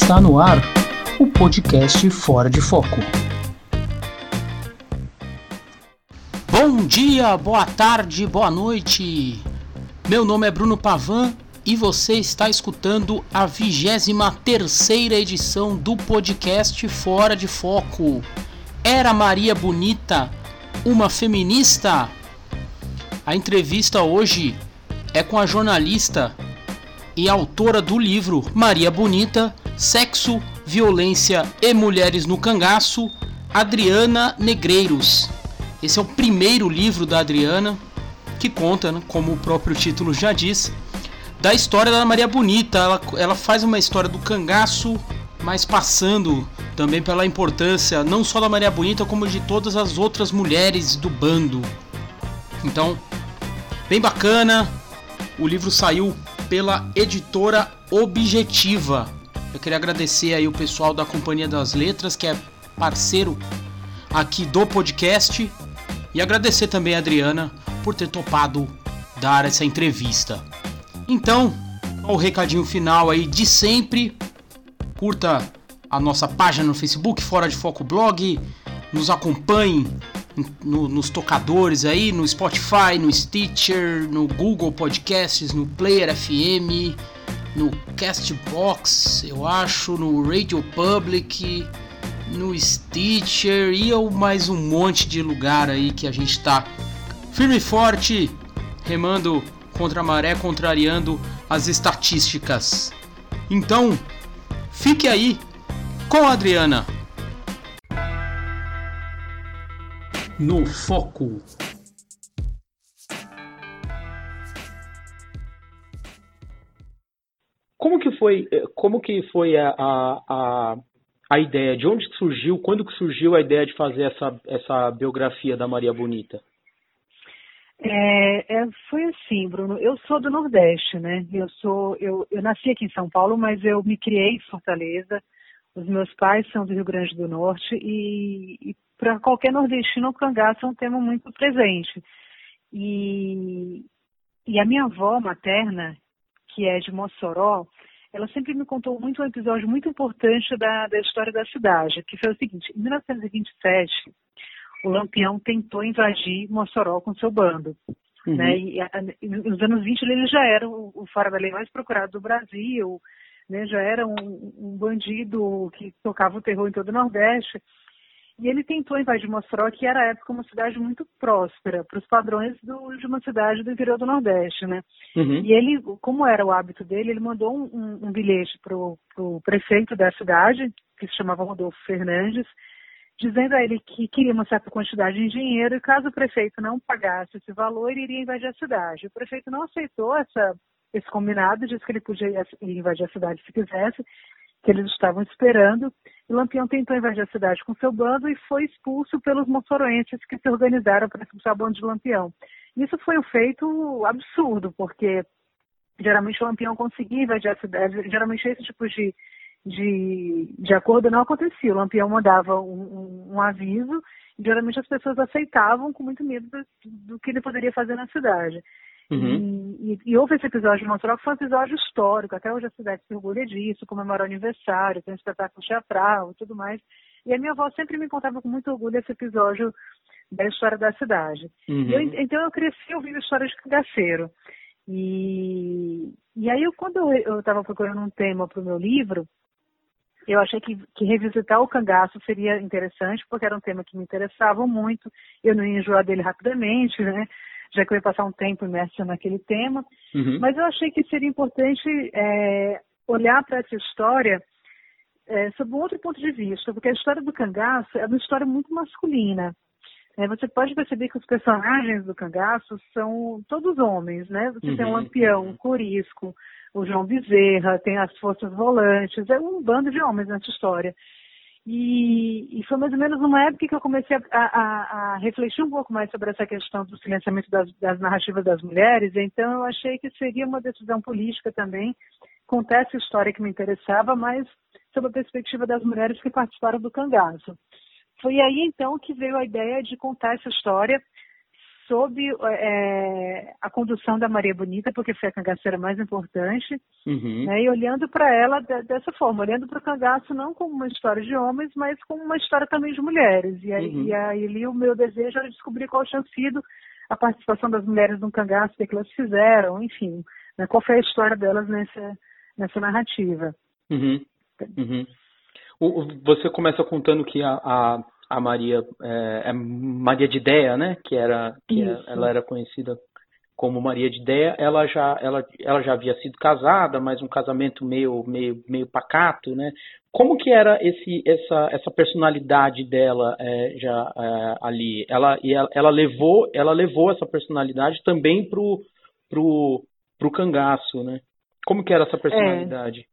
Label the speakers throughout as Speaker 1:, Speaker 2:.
Speaker 1: Está no ar o podcast Fora de Foco. Bom dia, boa tarde, boa noite. Meu nome é Bruno Pavan e você está escutando a 23 terceira edição do podcast Fora de Foco. Era Maria Bonita uma feminista? A entrevista hoje é com a jornalista e autora do livro Maria Bonita, Sexo, Violência e Mulheres no Cangaço, Adriana Negreiros. Esse é o primeiro livro da Adriana, que conta, né, como o próprio título já diz, da história da Maria Bonita. Ela, ela faz uma história do cangaço, mas passando também pela importância não só da Maria Bonita, como de todas as outras mulheres do bando. Então, bem bacana. O livro saiu pela editora Objetiva. Eu queria agradecer aí o pessoal da Companhia das Letras, que é parceiro aqui do podcast, e agradecer também a Adriana por ter topado dar essa entrevista. Então, o recadinho final aí de sempre. Curta a nossa página no Facebook, Fora de Foco Blog, nos acompanhe no, nos tocadores aí, no Spotify, no Stitcher, no Google Podcasts, no Player FM, no Castbox, eu acho, no Radio Public, no Stitcher e mais um monte de lugar aí que a gente tá firme e forte, remando contra a maré, contrariando as estatísticas. Então, fique aí com a Adriana. no foco. Como que foi, eh, como que foi a, a, a, ideia? De onde surgiu? Quando que surgiu a ideia de fazer essa, essa biografia da Maria Bonita?
Speaker 2: É, é, foi assim, Bruno. Eu sou do Nordeste, né? Eu sou, eu, eu nasci aqui em São Paulo, mas eu me criei em Fortaleza. Os meus pais são do Rio Grande do Norte e, e para qualquer nordestino, o cangaço é um tema muito presente. E, e a minha avó materna, que é de Mossoró, ela sempre me contou muito um episódio muito importante da, da história da cidade, que foi o seguinte, em 1927, o Lampião tentou invadir Mossoró com seu bando. Uhum. Né? E, a, nos anos 20 ele já era o, o fora da lei mais procurado do Brasil, né? já era um, um bandido que tocava o terror em todo o Nordeste. E ele tentou invadir Mossoró, que era à época uma cidade muito próspera, para os padrões do, de uma cidade do interior do Nordeste, né? Uhum. E ele, como era o hábito dele, ele mandou um, um, bilhete para o prefeito da cidade, que se chamava Rodolfo Fernandes, dizendo a ele que queria uma certa quantidade de dinheiro e caso o prefeito não pagasse esse valor, ele iria invadir a cidade. O prefeito não aceitou essa, esse combinado, disse que ele podia invadir a cidade se quisesse, que eles estavam esperando. E Lampião tentou invadir a cidade com seu bando e foi expulso pelos moçoroenses que se organizaram para expulsar o bando de Lampião. Isso foi um feito absurdo, porque geralmente o Lampião conseguia invadir a cidade, geralmente esse tipo de, de, de acordo não acontecia. O Lampião mandava um, um, um aviso e geralmente as pessoas aceitavam com muito medo do, do que ele poderia fazer na cidade. Uhum. E, e, houve esse episódio de Mossoró que foi um episódio histórico, até hoje a cidade se orgulha disso, comemora o aniversário, tem um espetáculo teatral e tudo mais. E a minha avó sempre me contava com muito orgulho esse episódio da história da cidade. Uhum. Eu, então eu cresci ouvindo histórias de cangaceiro. E, e aí, eu, quando eu estava procurando um tema para o meu livro, eu achei que, que, revisitar o cangaço seria interessante, porque era um tema que me interessava muito, eu não ia enjoar dele rapidamente, né? Já que eu ia passar um tempo imerso naquele tema. Uhum. Mas eu achei que seria importante é, olhar para essa história é, sob um outro ponto de vista, porque a história do cangaço é uma história muito masculina. É, você pode perceber que os personagens do cangaço são todos homens, né? Você uhum. tem o Lampião, o Corisco, o João Bezerra, tem as Forças Volantes, é um bando de homens nessa história. E, e, foi mais ou menos numa época que eu comecei a, a, a, refletir um pouco mais sobre essa questão do silenciamento das, das, narrativas das mulheres, então eu achei que seria uma decisão política também contar essa história que me interessava, mas sob a perspectiva das mulheres que participaram do cangaço. Foi aí então que veio a ideia de contar essa história sob é, a condução da Maria Bonita, porque foi a cangaceira mais importante, uhum. né, e olhando para ela de, dessa forma, olhando para o cangaço não como uma história de homens, mas como uma história também de mulheres. E aí, uhum. e aí ali o meu desejo era descobrir qual tinha sido a participação das mulheres no cangaço, o que elas fizeram, enfim, né, qual foi a história delas nessa, nessa narrativa.
Speaker 1: Uhum. Uhum. Você começa contando que a, a, a Maria é, é, Maria de Ideia, né? Que era que era, ela era conhecida como Maria de Ideia. Ela já ela, ela já havia sido casada, mas um casamento meio meio meio pacato, né? Como que era esse essa essa personalidade dela é, já é, ali? Ela e ela, ela, levou ela levou essa personalidade também pro pro pro cangaço, né? Como que era essa personalidade?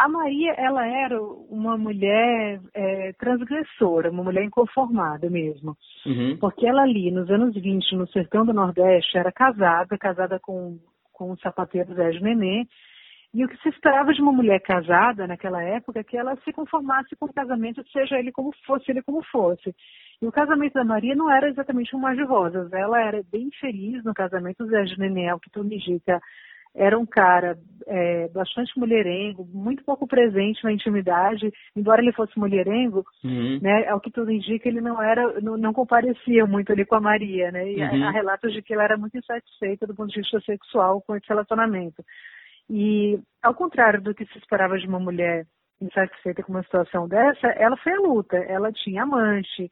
Speaker 2: A Maria, ela era uma mulher é, transgressora, uma mulher inconformada mesmo. Uhum. Porque ela ali, nos anos 20, no sertão do Nordeste, era casada, casada com, com o sapateiro Zé de Nenê. E o que se esperava de uma mulher casada naquela época é que ela se conformasse com o casamento, seja ele como fosse, ele como fosse. E o casamento da Maria não era exatamente um mar de rosas. Ela era bem feliz no casamento. O Zé de Nenê, o que tudo indica, era um cara é, bastante mulherengo, muito pouco presente na intimidade, embora ele fosse mulherengo, uhum. né, ao que tudo indica, ele não era, não, não comparecia muito ali com a Maria, né, e uhum. há relatos de que ela era muito insatisfeita do ponto de vista sexual com esse relacionamento. E, ao contrário do que se esperava de uma mulher insatisfeita com uma situação dessa, ela foi à luta, ela tinha amante,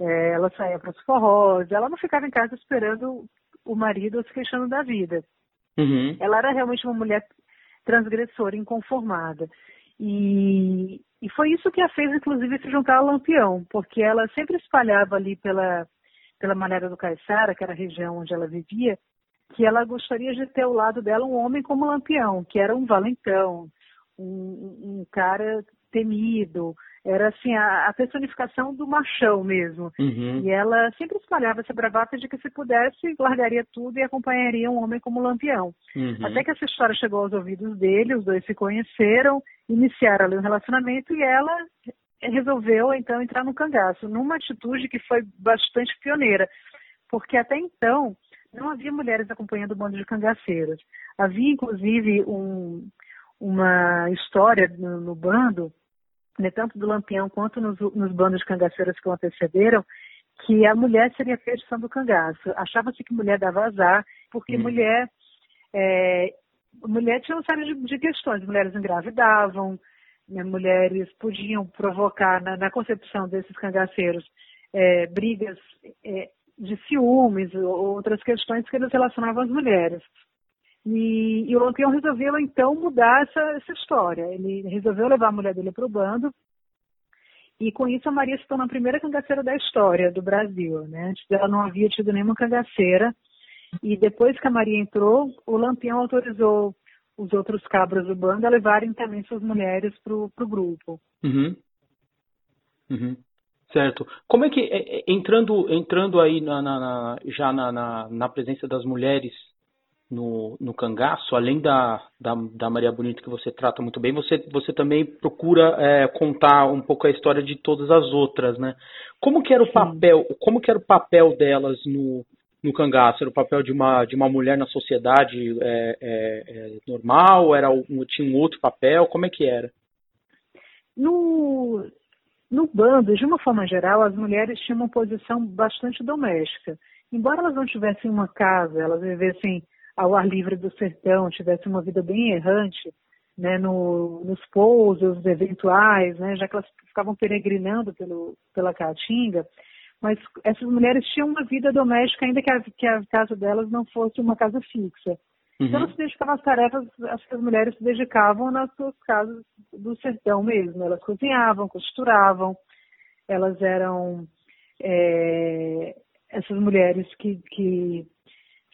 Speaker 2: é, ela saía para os forrós, ela não ficava em casa esperando o marido se queixando da vida. Uhum. Ela era realmente uma mulher transgressora, inconformada. E, e foi isso que a fez, inclusive, se juntar ao Lampião, porque ela sempre espalhava ali pela, pela maneira do Caiçara, que era a região onde ela vivia, que ela gostaria de ter ao lado dela um homem como Lampião, que era um valentão, um, um cara temido, era assim a, a, personificação do machão mesmo. Uhum. E ela sempre espalhava essa bravata de que se pudesse, largaria tudo e acompanharia um homem como Lampião. Uhum. Até que essa história chegou aos ouvidos dele, os dois se conheceram, iniciaram ali um relacionamento e ela resolveu então entrar no cangaço, numa atitude que foi bastante pioneira, porque até então não havia mulheres acompanhando o bando de cangaceiras. Havia inclusive um, uma história no, no bando né, tanto do Lampião quanto nos, nos bandos de cangaceiras que o antecederam, que a mulher seria a perdição do cangaço. Achava-se que mulher dava azar, porque uhum. mulher, é, mulher tinha uma série de, de questões. Mulheres engravidavam, né, mulheres podiam provocar na, na concepção desses cangaceiros é, brigas é, de ciúmes ou outras questões que eles relacionavam às mulheres. E, e o Lampião resolveu então mudar essa, essa história. Ele resolveu levar a mulher dele para o bando. E com isso a Maria se tornou a primeira cangaceira da história do Brasil. Né? Antes dela não havia tido nenhuma cangaceira. E depois que a Maria entrou, o Lampião autorizou os outros cabras do bando a levarem também suas mulheres para o grupo.
Speaker 1: Uhum. Uhum. Certo. Como é que, é, é, entrando, entrando aí na, na, na já na, na, na, presença das mulheres no, no cangaço, além da, da, da, Maria Bonita que você trata muito bem, você, você também procura é, contar um pouco a história de todas as outras, né? Como que era o papel, como que era o papel delas no, no cangaço? Era o papel de uma, de uma mulher na sociedade é, é, é normal? Era tinha um outro papel? Como é que era?
Speaker 2: No, no bando, de uma forma geral, as mulheres tinham uma posição bastante doméstica. Embora elas não tivessem uma casa, elas vivessem ao ar livre do sertão, tivesse uma vida bem errante, né, no, nos pousos eventuais, né, já que elas ficavam peregrinando pelo, pela Caatinga, mas essas mulheres tinham uma vida doméstica, ainda que a, que a casa delas não fosse uma casa fixa. Uhum. Então elas se dedicavam às tarefas, as que as mulheres se dedicavam nas suas casas do sertão mesmo. Elas cozinhavam, costuravam, elas eram é, essas mulheres que, que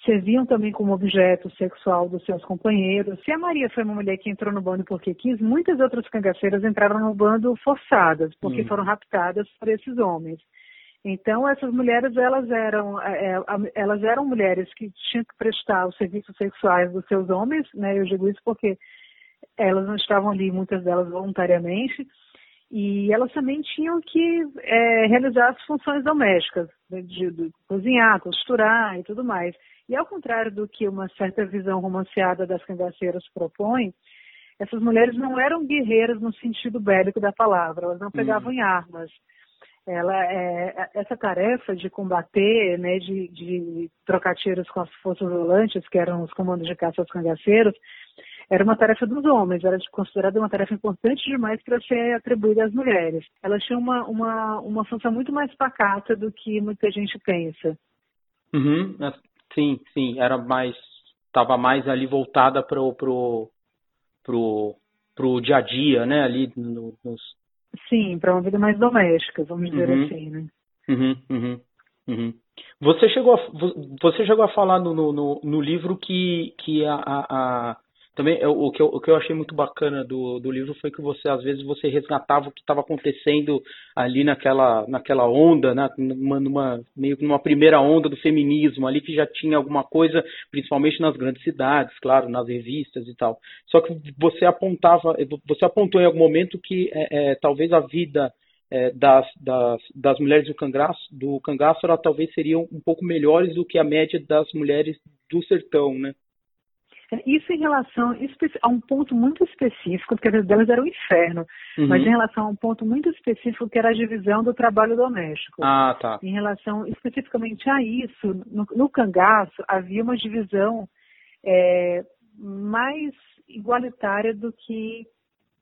Speaker 2: serviam também como objeto sexual dos seus companheiros. Se a Maria foi uma mulher que entrou no bando porque quis, muitas outras cangaceiras entraram no bando forçadas, porque hum. foram raptadas por esses homens. Então essas mulheres elas eram é, é elas eram mulheres que tinham que prestar os serviços sexuais dos seus homens, né? Eu digo isso porque elas não estavam ali, muitas delas voluntariamente, e elas também tinham que é, realizar as funções domésticas de, de cozinhar, costurar e tudo mais. E ao contrário do que uma certa visão romanceada das cangaceiras propõe, essas mulheres não eram guerreiras no sentido bélico da palavra, elas não pegavam uhum. em armas. Ela, é, essa tarefa de combater, né, de, de trocar tiros com as forças volantes, que eram os comandos de caça aos cangaceiros, era uma tarefa dos homens, era considerada uma tarefa importante demais para ser atribuída às mulheres. Elas tinham uma, uma, uma função muito mais pacata do que muita gente pensa.
Speaker 1: Uhum. Sim, sim, era mais, estava mais ali voltada para o pro, pro, pro dia a dia, né, ali no, nos...
Speaker 2: Sim, para uma vida mais doméstica, vamos dizer uhum. assim, né.
Speaker 1: Uhum, uhum, uhum. Você chegou a, você chegou a falar no, no, no livro que, que a, a, também é, o que, eu, o que eu achei muito bacana do, do livro foi que você às vezes você resgatava o que estava acontecendo ali naquela, naquela onda, né? numa, numa, meio que numa primeira onda do feminismo ali que já tinha alguma coisa, principalmente nas grandes cidades, claro, nas revistas e tal. Só que você apontava, você apontou em algum momento que é, é, talvez a vida é, das, das, das mulheres do cangaço, do cangaço ela talvez seriam um pouco melhores do que a média das mulheres do sertão, né?
Speaker 2: Isso em relação a um ponto muito específico, porque a vida delas era um inferno, uhum. mas em relação a um ponto muito específico que era a divisão do trabalho doméstico.
Speaker 1: Ah, tá.
Speaker 2: Em relação especificamente a isso, no, no cangaço havia uma divisão é, mais igualitária do que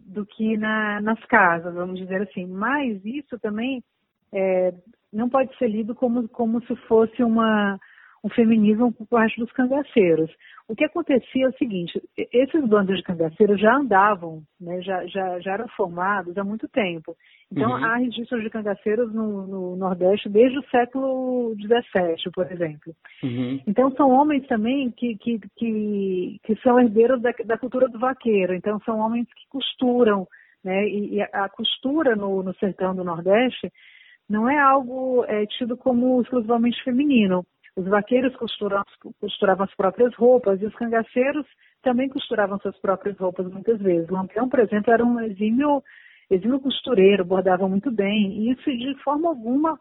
Speaker 2: do que na, nas casas, vamos dizer assim. Mas isso também é, não pode ser lido como, como se fosse uma um feminismo por parte dos cangaceiros. O que acontecia é o seguinte, esses bandos de cangaceiros já andavam, né, já, já, já eram formados há muito tempo. Então, uhum. há registros de cangaceiros no, no, Nordeste desde o século XVII, por exemplo. Uhum. Então, são homens também que, que, que, que são herdeiros da, da, cultura do vaqueiro. Então, são homens que costuram, né, e, e a costura no, no sertão do Nordeste não é algo é, tido como exclusivamente feminino. Os vaqueiros costuravam, costuravam as próprias roupas e os cangaceiros também costuravam suas próprias roupas muitas vezes. O Lampião, por exemplo, era um exímio, exímio costureiro, bordava muito bem, e isso de forma alguma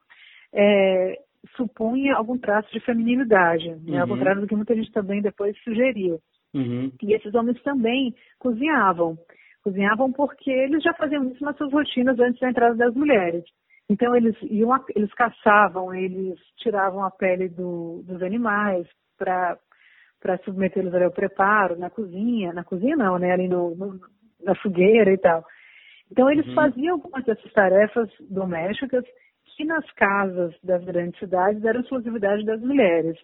Speaker 2: é, supunha algum traço de feminilidade, né? ao uhum. contrário do que muita gente também depois sugeriu. Uhum. E esses homens também cozinhavam. Cozinhavam porque eles já faziam isso nas suas rotinas antes da entrada das mulheres. Então eles iam, eles caçavam, eles tiravam a pele do, dos animais para para submetê-los ao preparo na cozinha, na cozinha não, né, ali no, no na fogueira e tal. Então eles uhum. faziam algumas dessas tarefas domésticas que nas casas das grandes cidades eram exclusividade das mulheres.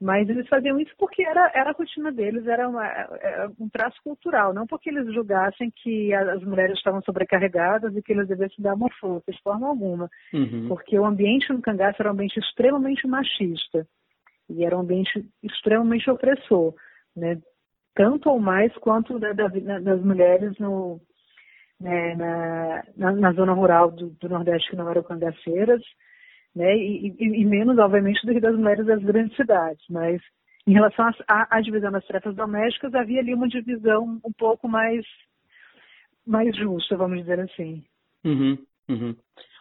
Speaker 2: Mas eles faziam isso porque era, era a rotina deles, era, uma, era um traço cultural, não porque eles julgassem que as mulheres estavam sobrecarregadas e que eles devessem dar uma força, de forma alguma. Uhum. Porque o ambiente no cangaço era um ambiente extremamente machista e era um ambiente extremamente opressor, né? tanto ou mais quanto da, da, das mulheres no, né, na, na, na, zona rural do, do Nordeste que não eram cangaceiras, né? E, e, e, menos, obviamente, do que das mulheres das grandes cidades. Mas em relação à divisão das tarefas domésticas, havia ali uma divisão um pouco mais, mais justa, vamos dizer assim.
Speaker 1: Uhum, uhum.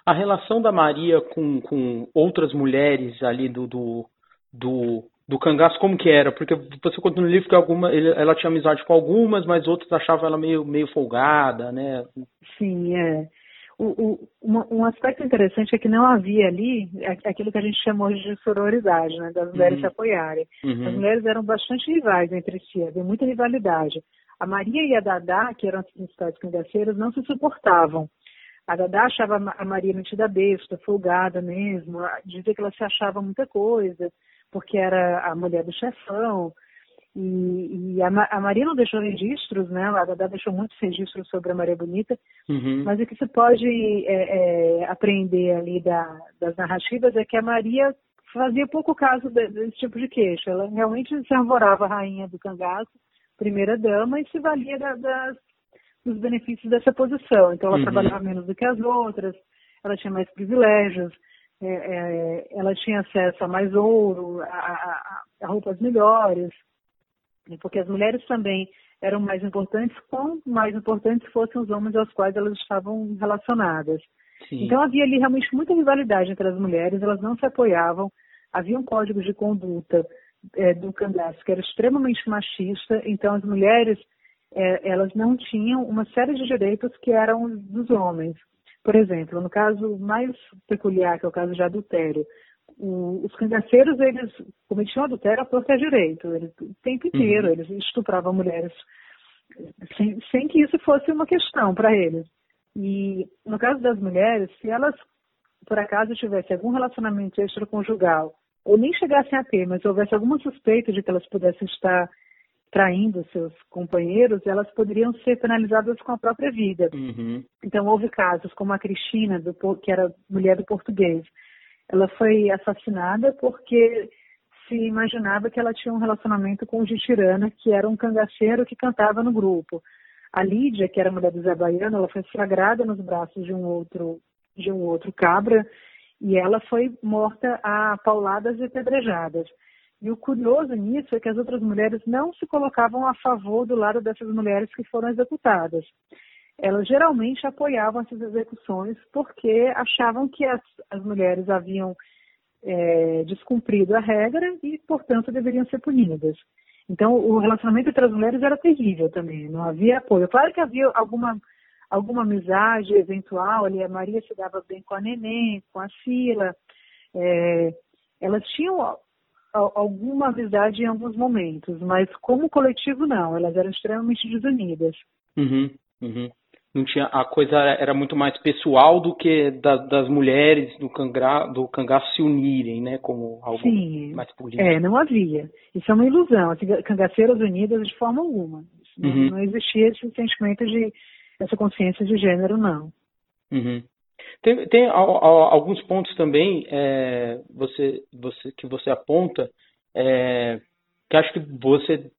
Speaker 1: A relação da Maria com, com outras mulheres ali do, do, do, do cangaço, como que era? Porque você conta no livro que alguma, ela tinha amizade com algumas, mas outras achavam ela meio, meio folgada, né?
Speaker 2: Sim, é. O, o, um aspecto interessante é que não havia ali aquilo que a gente chamou de sororidade, né, das mulheres uhum. se apoiarem. Uhum. As mulheres eram bastante rivais entre si, havia muita rivalidade. A Maria e a Dadá, que eram as principais cangaceiras, não se suportavam. A Dadá achava a Maria metida besta, folgada mesmo, dizia que ela se achava muita coisa, porque era a mulher do chefão, e, e a, a, Maria não deixou registros, né? A Dada deixou muitos registros sobre a Maria Bonita, uhum. mas o que se pode é, é, aprender ali da, das narrativas é que a Maria fazia pouco caso de, desse tipo de queixa. Ela realmente se arvorava a rainha do cangaço, primeira dama, e se valia da, das, dos benefícios dessa posição. Então ela uhum. trabalhava menos do que as outras, ela tinha mais privilégios, é, é ela tinha acesso a mais ouro, a, a, a roupas melhores porque as mulheres também eram mais importantes, quão mais importantes fossem os homens aos quais elas estavam relacionadas. Sim. Então havia ali realmente muita rivalidade entre as mulheres, elas não se apoiavam, havia um código de conduta é, do cangaço que era extremamente machista, então as mulheres é, elas não tinham uma série de direitos que eram dos homens. Por exemplo, no caso mais peculiar, que é o caso de adultério, os cangaceiros, eles cometiam adultério à torta direito, eles, o tempo inteiro, uhum. eles estupravam mulheres sem, sem que isso fosse uma questão para eles. E no caso das mulheres, se elas por acaso tivessem algum relacionamento extraconjugal, ou nem chegassem a ter, mas houvesse alguma suspeita de que elas pudessem estar traindo seus companheiros, elas poderiam ser penalizadas com a própria vida. Uhum. Então houve casos como a Cristina, do, que era mulher do português. Ela foi assassinada porque se imaginava que ela tinha um relacionamento com o Gitirana, que era um cangaceiro que cantava no grupo. A Lídia, que era mulher do Zé Baiano, ela foi flagrada nos braços de um outro de um outro cabra e ela foi morta a pauladas e pedrejadas. E o curioso nisso é que as outras mulheres não se colocavam a favor do lado dessas mulheres que foram executadas. Elas geralmente apoiavam essas execuções porque achavam que as, as mulheres haviam é, descumprido a regra e, portanto, deveriam ser punidas. Então, o relacionamento entre as mulheres era terrível também, não havia apoio. Claro que havia alguma, alguma amizade eventual, ali a Maria se dava bem com a Neném, com a Sila, é, elas tinham alguma amizade em alguns momentos, mas como coletivo não, elas eram extremamente desunidas.
Speaker 1: Uhum, uhum. Não tinha, a coisa era muito mais pessoal do que da, das mulheres do, canga, do cangaço se unirem, né? Como algo Sim, mais político.
Speaker 2: É, não havia. Isso é uma ilusão. As cangaceiras unidas de forma alguma. Não, uhum. não existia esse sentimento de essa consciência de gênero, não.
Speaker 1: Uhum. Tem, tem alguns pontos também é, você, você, que você aponta é, que acho que você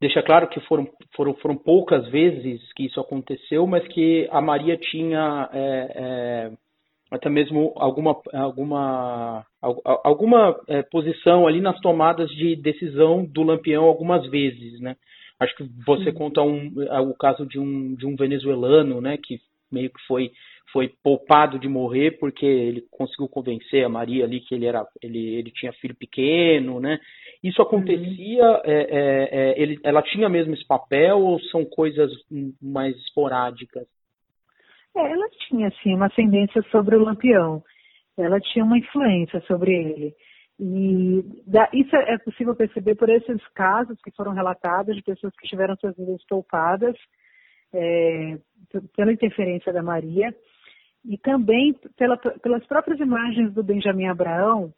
Speaker 1: deixa claro que foram, foram, foram poucas vezes que isso aconteceu, mas que a Maria tinha é, é, até mesmo alguma, alguma, alguma é, posição ali nas tomadas de decisão do Lampião algumas vezes, né? Acho que você conta um, o caso de um, de um venezuelano, né, que meio que foi foi poupado de morrer porque ele conseguiu convencer a Maria ali que ele era ele, ele tinha filho pequeno, né? Isso acontecia, uhum. é, é, é, ele, ela tinha mesmo esse papel ou são coisas mais esporádicas?
Speaker 2: É, ela tinha sim uma ascendência sobre o Lampião. Ela tinha uma influência sobre ele. E da, isso é possível perceber por esses casos que foram relatados de pessoas que tiveram suas vidas poupadas é, pela interferência da Maria e também pela, pelas próprias imagens do Benjamin Abraão,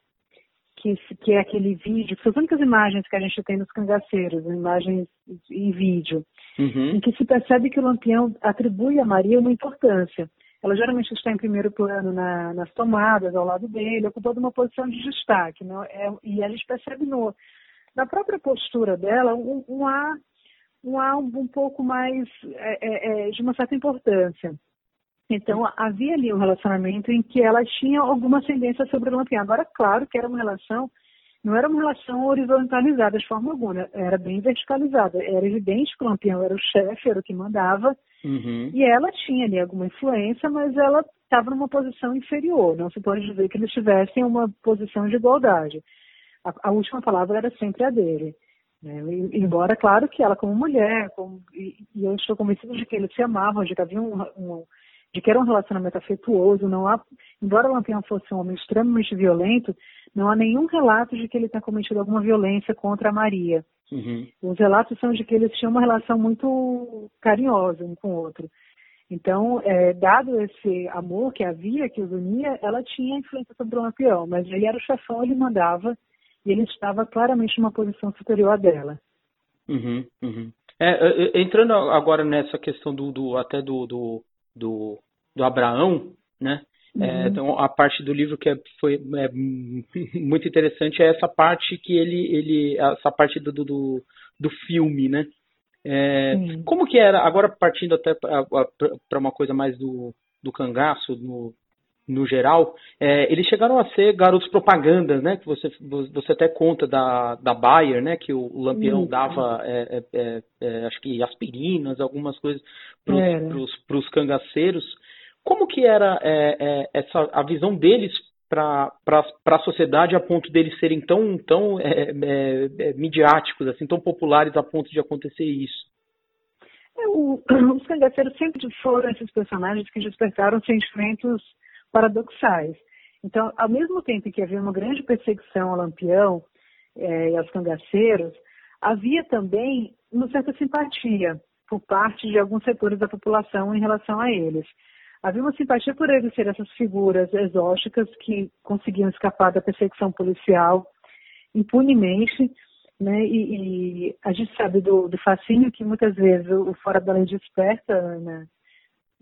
Speaker 2: que, que, é aquele vídeo, que são as únicas imagens que a gente tem nos cangaceiros, imagens em vídeo, uhum. em que se percebe que o Lampião atribui a Maria uma importância. Ela geralmente está em primeiro plano na, nas tomadas, ao lado dele, ocupando uma posição de destaque. Não? É, e a gente percebe no, na própria postura dela um, um ar, um, ar um, pouco mais é, é, é, de uma certa importância. Então, havia ali um relacionamento em que ela tinha alguma ascendência sobre o Lampião. Agora, claro que era uma relação, não era uma relação horizontalizada de forma alguma, era bem verticalizada. Era evidente que o Lampião era o chefe, era o que mandava, uhum. e ela tinha ali alguma influência, mas ela estava numa posição inferior. Não se pode dizer que eles tivessem uma posição de igualdade. A, a última palavra era sempre a dele. Né? Embora, claro, que ela como mulher, como, e, e, eu estou convencida de que eles se amavam, de que havia um, um de que era um relacionamento afetuoso, não há, embora o Lampião fosse um homem extremamente violento, não há nenhum relato de que ele tenha cometido alguma violência contra a Maria. Uhum. Os relatos são de que eles tinham uma relação muito carinhosa um com o outro. Então, é, dado esse amor que havia, que os unia, ela tinha influência sobre o Lampião, mas ele era o chefão, ele mandava, e ele estava claramente numa posição superior à dela.
Speaker 1: Uhum, uhum. É, é entrando agora nessa questão do, do até do, do, do, do Abraão, né? É, uhum. É, então a parte do livro que é, foi é, muito interessante é essa parte que ele, ele essa parte do, do, do filme, né? É, como que era, agora partindo até para uma coisa mais do, do cangaço, no, no geral, é, eles chegaram a ser garotos propagandas, né? Que você, você até conta da, da Bayer, né? Que o Lampião dava, é, é, é, acho que aspirinas, algumas coisas para os cangaceiros. Como que era é, é, essa, a visão deles para a sociedade a ponto deles serem tão, tão é, é, é, midiáticos, assim, tão populares a ponto de acontecer isso?
Speaker 2: É, o, os cangaceiros sempre foram esses personagens que despertaram sentimentos paradoxais. Então, ao mesmo tempo que havia uma grande perseguição ao Lampião é, e aos cangaceiros, havia também uma certa simpatia por parte de alguns setores da população em relação a eles. Havia uma simpatia por eles serem essas figuras exóticas que conseguiam escapar da perseguição policial impunemente, né? E, e a gente sabe do, do, fascínio que muitas vezes o fora da lei desperta né?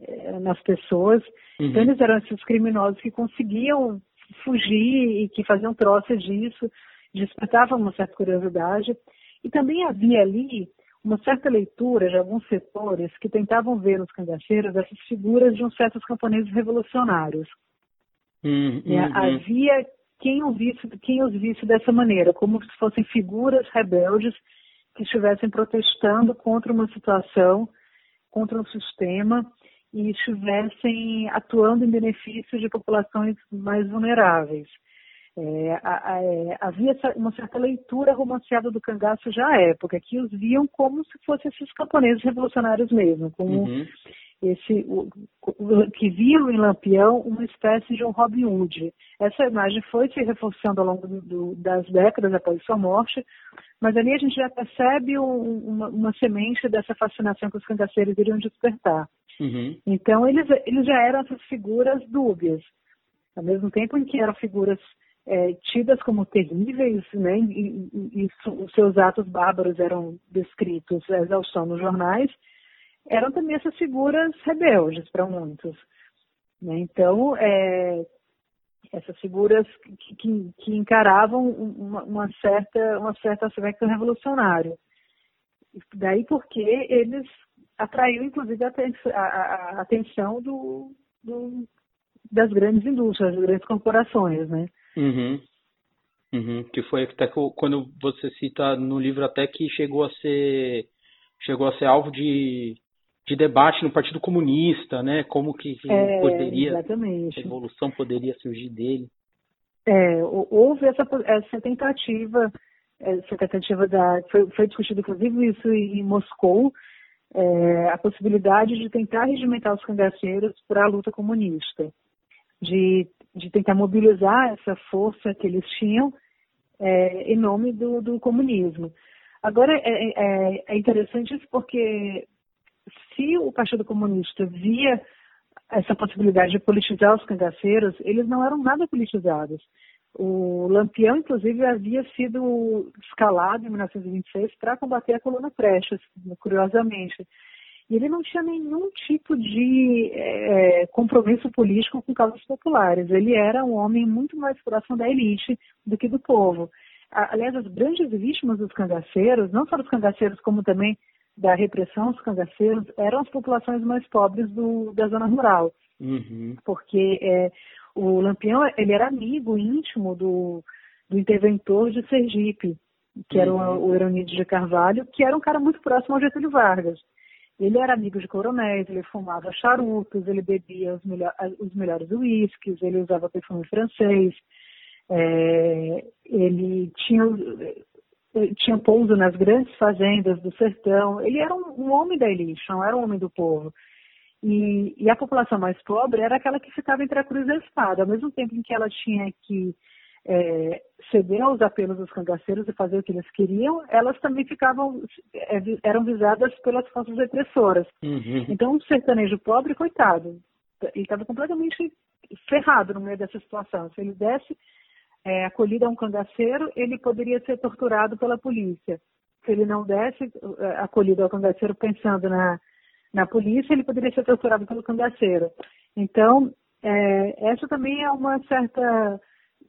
Speaker 2: É, nas pessoas. Uhum. Então eles eram esses criminosos que conseguiam fugir e que faziam troça disso, despertavam uma certa curiosidade. E também havia ali uma certa leitura de alguns setores que tentavam ver nos cangaceiros essas figuras de uns certos camponeses revolucionários. Uhum. Havia quem os, visse, quem os visse dessa maneira, como se fossem figuras rebeldes que estivessem protestando contra uma situação, contra um sistema e estivessem atuando em benefício de populações mais vulneráveis. É, a, a, é, havia uma certa leitura romanceada do cangaço já à época, que os viam como se fossem esses camponeses revolucionários mesmo, como uhum. esse o, o, que viam em Lampião uma espécie de um Robin Hood. Essa imagem foi se reforçando ao longo do, do, das décadas após sua morte, mas ali a gente já percebe um, uma, uma, semente dessa fascinação que os cangaceiros iriam despertar.
Speaker 1: Uhum.
Speaker 2: Então eles, eles já eram essas figuras dúbias, ao mesmo tempo em que eram figuras é, tidas como terríveis, né, e, e, e, os seus atos bárbaros eram descritos a exaustão nos jornais, eram também essas figuras rebeldes para muitos. Né? Então, é, essas figuras que, que, que encaravam uma, uma, certa, uma certa aspecto revolucionário. Daí porque eles atraiu, inclusive, a, a, a atenção do, do, das grandes indústrias, das grandes corporações, né?
Speaker 1: Uhum. Uhum. Que foi até quando você cita no livro até que chegou a ser chegou a ser alvo de, de debate no Partido Comunista, né? Como que, que
Speaker 2: é,
Speaker 1: poderia
Speaker 2: exatamente.
Speaker 1: a evolução poderia surgir dele?
Speaker 2: É, houve essa, essa tentativa, essa tentativa da foi, foi discutido inclusive isso em Moscou, é, a possibilidade de tentar regimentar os cangaceiros para a luta comunista, de de tentar mobilizar essa força que eles tinham é, em nome do, do comunismo. Agora, é, é, é, interessante isso porque se o Partido Comunista via essa possibilidade de politizar os cangaceiros, eles não eram nada politizados. O Lampião, inclusive, havia sido escalado em 1926 para combater a coluna Prestes, curiosamente. E ele não tinha nenhum tipo de é, compromisso político com causas populares. Ele era um homem muito mais próximo da elite do que do povo. Aliás, as grandes vítimas dos cangaceiros, não só dos cangaceiros, como também da repressão dos cangaceiros, eram as populações mais pobres do, da zona rural.
Speaker 1: Uhum.
Speaker 2: Porque é, o Lampião ele era amigo íntimo do, do interventor de Sergipe, que era uhum. o, o Eronide de Carvalho, que era um cara muito próximo ao Getúlio Vargas. Ele era amigo de coronéis, ele fumava charutos, ele bebia os, melhor, os melhores uísques, ele usava perfume francês, é, ele tinha, tinha pouso nas grandes fazendas do sertão. Ele era um, um, homem da elite, não era um homem do povo. E, e a população mais pobre era aquela que ficava entre a cruz e a espada. Ao mesmo tempo em que ela tinha que é, ceder aos apelos dos cangaceiros e fazer o que eles queriam, elas também ficavam, é, eram visadas pelas forças repressoras.
Speaker 1: Uhum.
Speaker 2: Então, um sertanejo pobre, coitado, ele estava completamente ferrado no meio dessa situação. Se ele desse é, acolhida a um cangaceiro, ele poderia ser torturado pela polícia. Se ele não desse é, acolhida ao cangaceiro pensando na, na polícia, ele poderia ser torturado pelo cangaceiro. Então, é, essa também é uma certa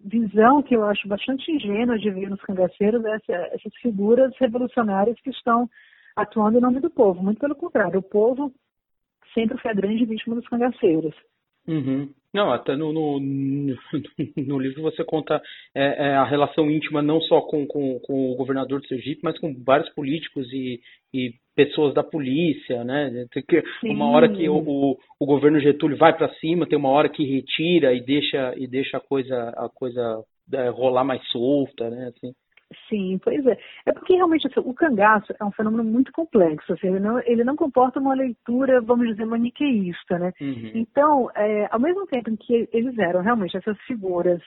Speaker 2: visão que eu acho bastante ingênua de ver nos cangaceiros essa, essas figuras revolucionárias que estão atuando em nome do povo. Muito pelo contrário, o povo sempre foi a grande vítima dos cangaceiros.
Speaker 1: Uhum. Não, até no, no, no livro você conta é, é, a relação íntima não só com, com, com, o governador do Sergipe, mas com vários políticos e, e pessoas da polícia, né? Tem que, uma hora que o, o, o governo Getúlio vai para cima, tem uma hora que retira e deixa e deixa a coisa a coisa é, rolar mais solta, né? Assim.
Speaker 2: Sim, pois é. É porque realmente assim, o cangaço é um fenômeno muito complexo. Assim, ele, não, ele não comporta uma leitura, vamos dizer, maniqueísta, né? Uhum. Então, é, ao mesmo tempo em que eles eram realmente essas figuras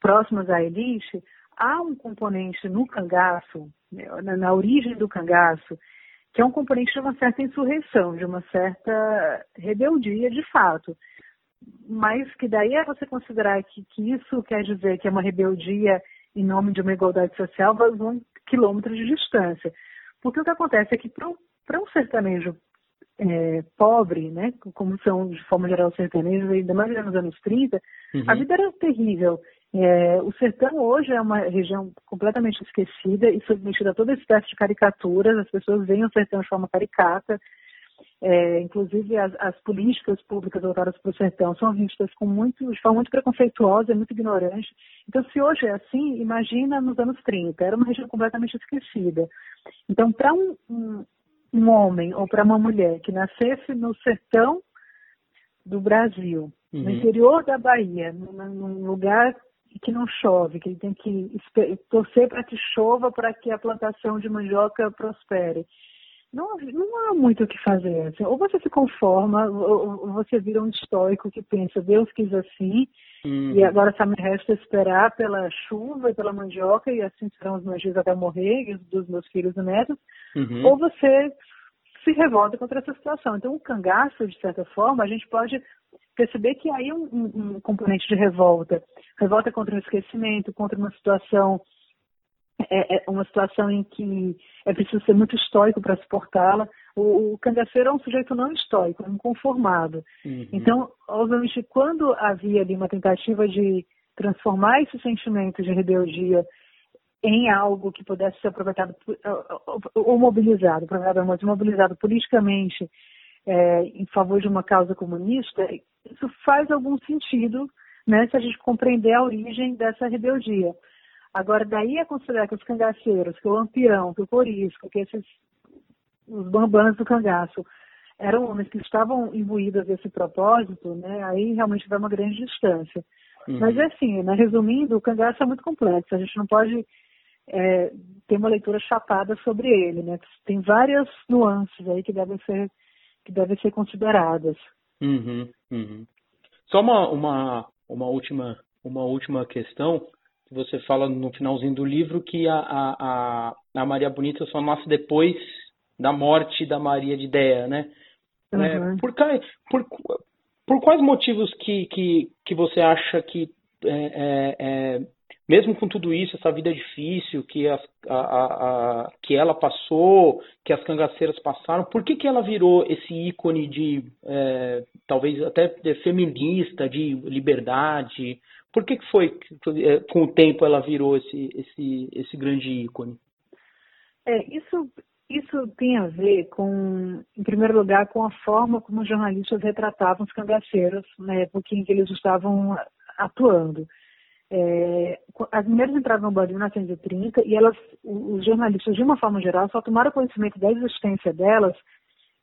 Speaker 2: próximas à elite, há um componente no cangaço, né, na, na origem do cangaço, que é um componente de uma certa insurreição, de uma certa rebeldia de fato. Mas que daí é você considerar que, que isso quer dizer que é uma rebeldia em nome de uma igualdade social, vão quilômetros de distância. Porque o que acontece é que para um, sertanejo é, pobre, né, como são de forma geral os sertanejos, ainda mais nos anos 30, uhum. a vida era terrível. É, o sertão hoje é uma região completamente esquecida e submetida a toda espécie de caricaturas, as pessoas veem o sertão de forma caricata, é, inclusive as, as, políticas públicas voltadas para o sertão são vistas com muito, de forma muito preconceituosa, muito ignorante. Então, se hoje é assim, imagina nos anos 30, era uma região completamente esquecida. Então, para um, um, um, homem ou para uma mulher que nascesse no sertão do Brasil, uhum. no interior da Bahia, num, num lugar que não chove, que ele tem que torcer para que chova para que a plantação de mandioca prospere não, não há muito o que fazer. Assim, ou você se conforma, ou você vira um estoico que pensa, Deus quis assim, uhum. e agora só me resta esperar pela chuva e pela mandioca, e assim serão os meus dias até morrer, e os dos meus filhos e netos, uhum. ou você se revolta contra essa situação. Então, o cangaço, de certa forma, a gente pode perceber que aí um, um, um componente de revolta. Revolta contra o esquecimento, contra uma situação é, é uma situação em que é preciso ser muito estoico para suportá-la. O, o cangaceiro é um sujeito não estoico, é um conformado. Uhum. Então, obviamente, quando havia ali uma tentativa de transformar esse sentimento de rebeldia em algo que pudesse ser aproveitado ou mobilizado, provavelmente mobilizado politicamente é, em favor de uma causa comunista, isso faz algum sentido né, se a gente compreender a origem dessa rebeldia. Agora, daí é considerar que os cangaceiros, que o lampião, que o corisco, que esses, os bambãs do cangaço, eram homens que estavam imbuídos desse propósito, né? Aí realmente vai uma grande distância. Uhum. Mas é assim, né? resumindo, o cangaço é muito complexo. A gente não pode é, ter uma leitura chapada sobre ele, né? Tem várias nuances aí que devem ser que devem ser consideradas.
Speaker 1: Uhum, uhum. Só uma, uma, uma última uma última questão você fala no finalzinho do livro que a, a, a Maria Bonita só nasce depois da morte da Maria de Ideia, né? Uhum. É, por, por, por, quais motivos que, que, que você acha que, é, é, é mesmo com tudo isso, essa vida difícil que, as, a, a, que ela passou, que as cangaceiras passaram, por que, que ela virou esse ícone de, é, talvez até feminista, de liberdade? Por que, que foi que é, com o tempo ela virou esse, esse, esse grande ícone?
Speaker 2: É, isso, isso tem a ver com, em primeiro lugar, com a forma como os jornalistas retratavam os cangaceiros na época em que eles estavam atuando. É, as mulheres entraram no Brasil em 1930 e elas, os jornalistas, de uma forma geral, só tomaram conhecimento da existência delas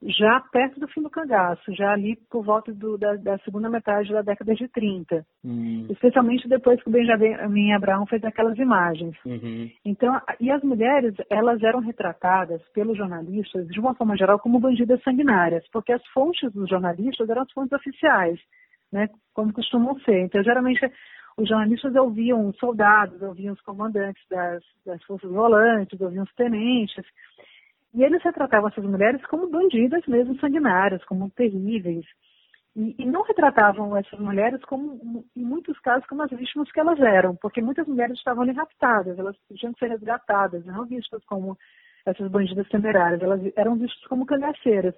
Speaker 2: já perto do fim do cangaço, já ali por volta do, da, da, segunda metade da década de 30. Uhum. Especialmente depois que o Benjamin Abraão fez aquelas imagens. Uhum. Então, e as mulheres, elas eram retratadas pelos jornalistas, de uma forma geral, como bandidas sanguinárias, porque as fontes dos jornalistas eram as fontes oficiais, né, como costumam ser. Então, geralmente, os jornalistas ouviam os soldados, ouviam os comandantes das, das forças volantes, ouviam os tenentes, e eles retratavam essas mulheres como bandidas mesmo sanguinárias, como terríveis. E, e, não retratavam essas mulheres como, em muitos casos, como as vítimas que elas eram, porque muitas mulheres estavam ali raptadas, elas tinham que ser resgatadas, não vistas como essas bandidas temerárias, elas eram vistas como cangaceiras.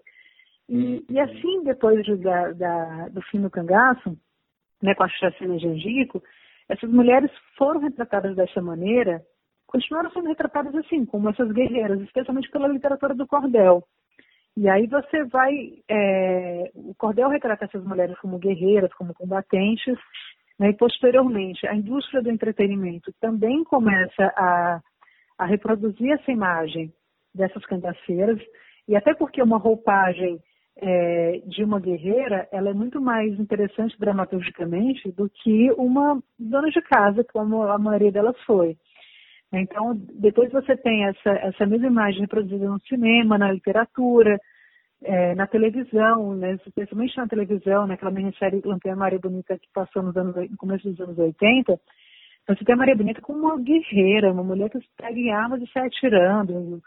Speaker 2: E, uhum. e assim, depois de, da, da, do fim do cangaço, né, com a chacina de Angico, essas mulheres foram retratadas dessa maneira continuaram sendo retratadas assim, como essas guerreiras, especialmente pela literatura do cordel. E aí você vai. É, o cordel retrata essas mulheres como guerreiras, como combatentes, né, e posteriormente a indústria do entretenimento também começa a, a reproduzir essa imagem dessas cangaceiras, e até porque uma roupagem é, de uma guerreira, ela é muito mais interessante dramaturgicamente do que uma dona de casa, como a maioria delas foi. Então, depois você tem essa, essa mesma imagem reproduzida no cinema, na literatura, é, na televisão, né, especialmente na televisão, naquela minissérie Lampião Maria Bonita que passou nos anos, no começo dos anos 80, você tem a Maria Bonita como uma guerreira, uma mulher que pega em armas e sai atirando,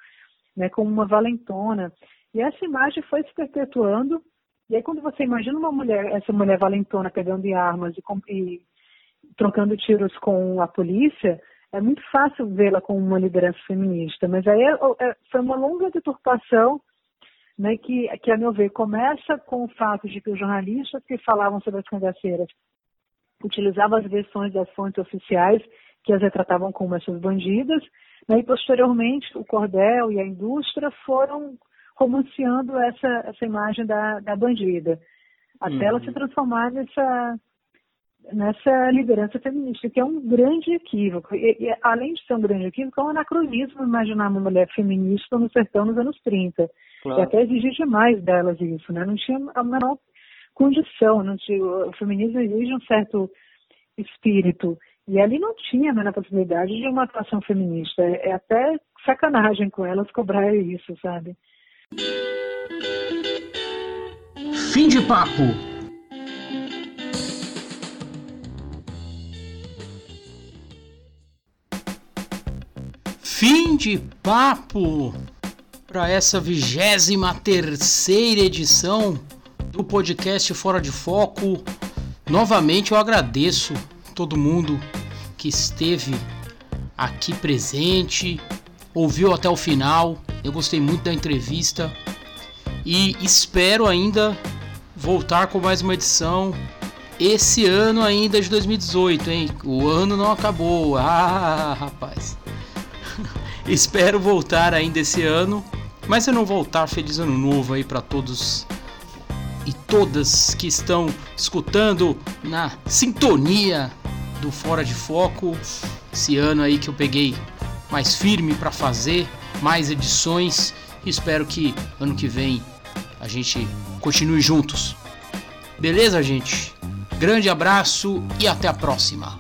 Speaker 2: né, como uma valentona. E essa imagem foi se perpetuando. E aí quando você imagina uma mulher, essa mulher valentona pegando em armas e, e trocando tiros com a polícia, é muito fácil vê-la como uma liderança feminista. Mas aí é, é, foi uma longa deturpação né, que, que, a meu ver, começa com o fato de que os jornalistas que falavam sobre as cangaceiras utilizavam as versões das fontes oficiais que as retratavam como essas bandidas, né, e posteriormente o cordel e a indústria foram romanceando essa, essa imagem da, da bandida, até uhum. ela se transformar nessa, nessa liderança feminista, que é um grande equívoco. E, e, além de ser um grande equívoco, é um anacronismo imaginar uma mulher feminista no sertão nos anos 30. Claro. E até exigir demais delas isso, né? Não tinha a menor condição, não tinha, o feminismo exige um certo espírito. E ali não tinha a menor possibilidade de uma atuação feminista. É, é até sacanagem com elas cobrar isso, sabe?
Speaker 1: Fim de papo. Fim de papo para essa vigésima terceira edição do podcast Fora de Foco. Novamente eu agradeço todo mundo que esteve aqui presente, ouviu até o final. Eu gostei muito da entrevista e espero ainda voltar com mais uma edição esse ano ainda de 2018, hein? O ano não acabou. Ah, rapaz. Espero voltar ainda esse ano, mas se não voltar, feliz ano novo aí para todos e todas que estão escutando na sintonia do Fora de Foco. Esse ano aí que eu peguei mais firme para fazer mais edições. Espero que ano que vem a gente continue juntos. Beleza, gente? Grande abraço e até a próxima.